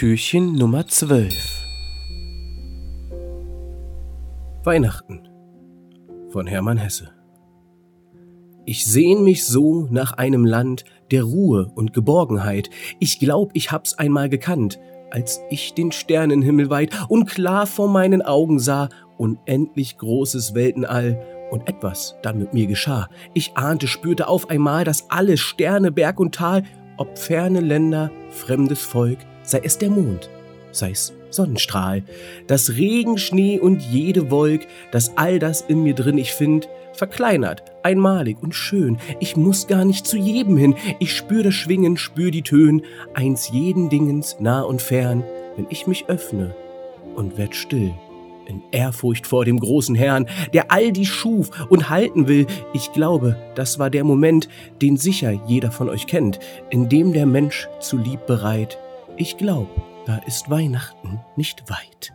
Türchen Nummer 12 Weihnachten von Hermann Hesse Ich sehn mich so nach einem Land der Ruhe und Geborgenheit. Ich glaub, ich hab's einmal gekannt, als ich den Sternenhimmel weit und klar vor meinen Augen sah, unendlich großes Weltenall und etwas dann mit mir geschah. Ich ahnte, spürte auf einmal, dass alle Sterne, Berg und Tal, ob ferne Länder, fremdes Volk, sei es der Mond, sei es Sonnenstrahl, das Regen, Schnee und jede Wolk, dass all das in mir drin ich find, verkleinert, einmalig und schön. Ich muss gar nicht zu jedem hin, ich spür das Schwingen, spür die Tön, eins jeden Dingens nah und fern, wenn ich mich öffne und werd still. In Ehrfurcht vor dem großen Herrn, der all die schuf und halten will. Ich glaube, das war der Moment, den sicher jeder von euch kennt, in dem der Mensch zu lieb bereit ich glaub, da ist Weihnachten nicht weit.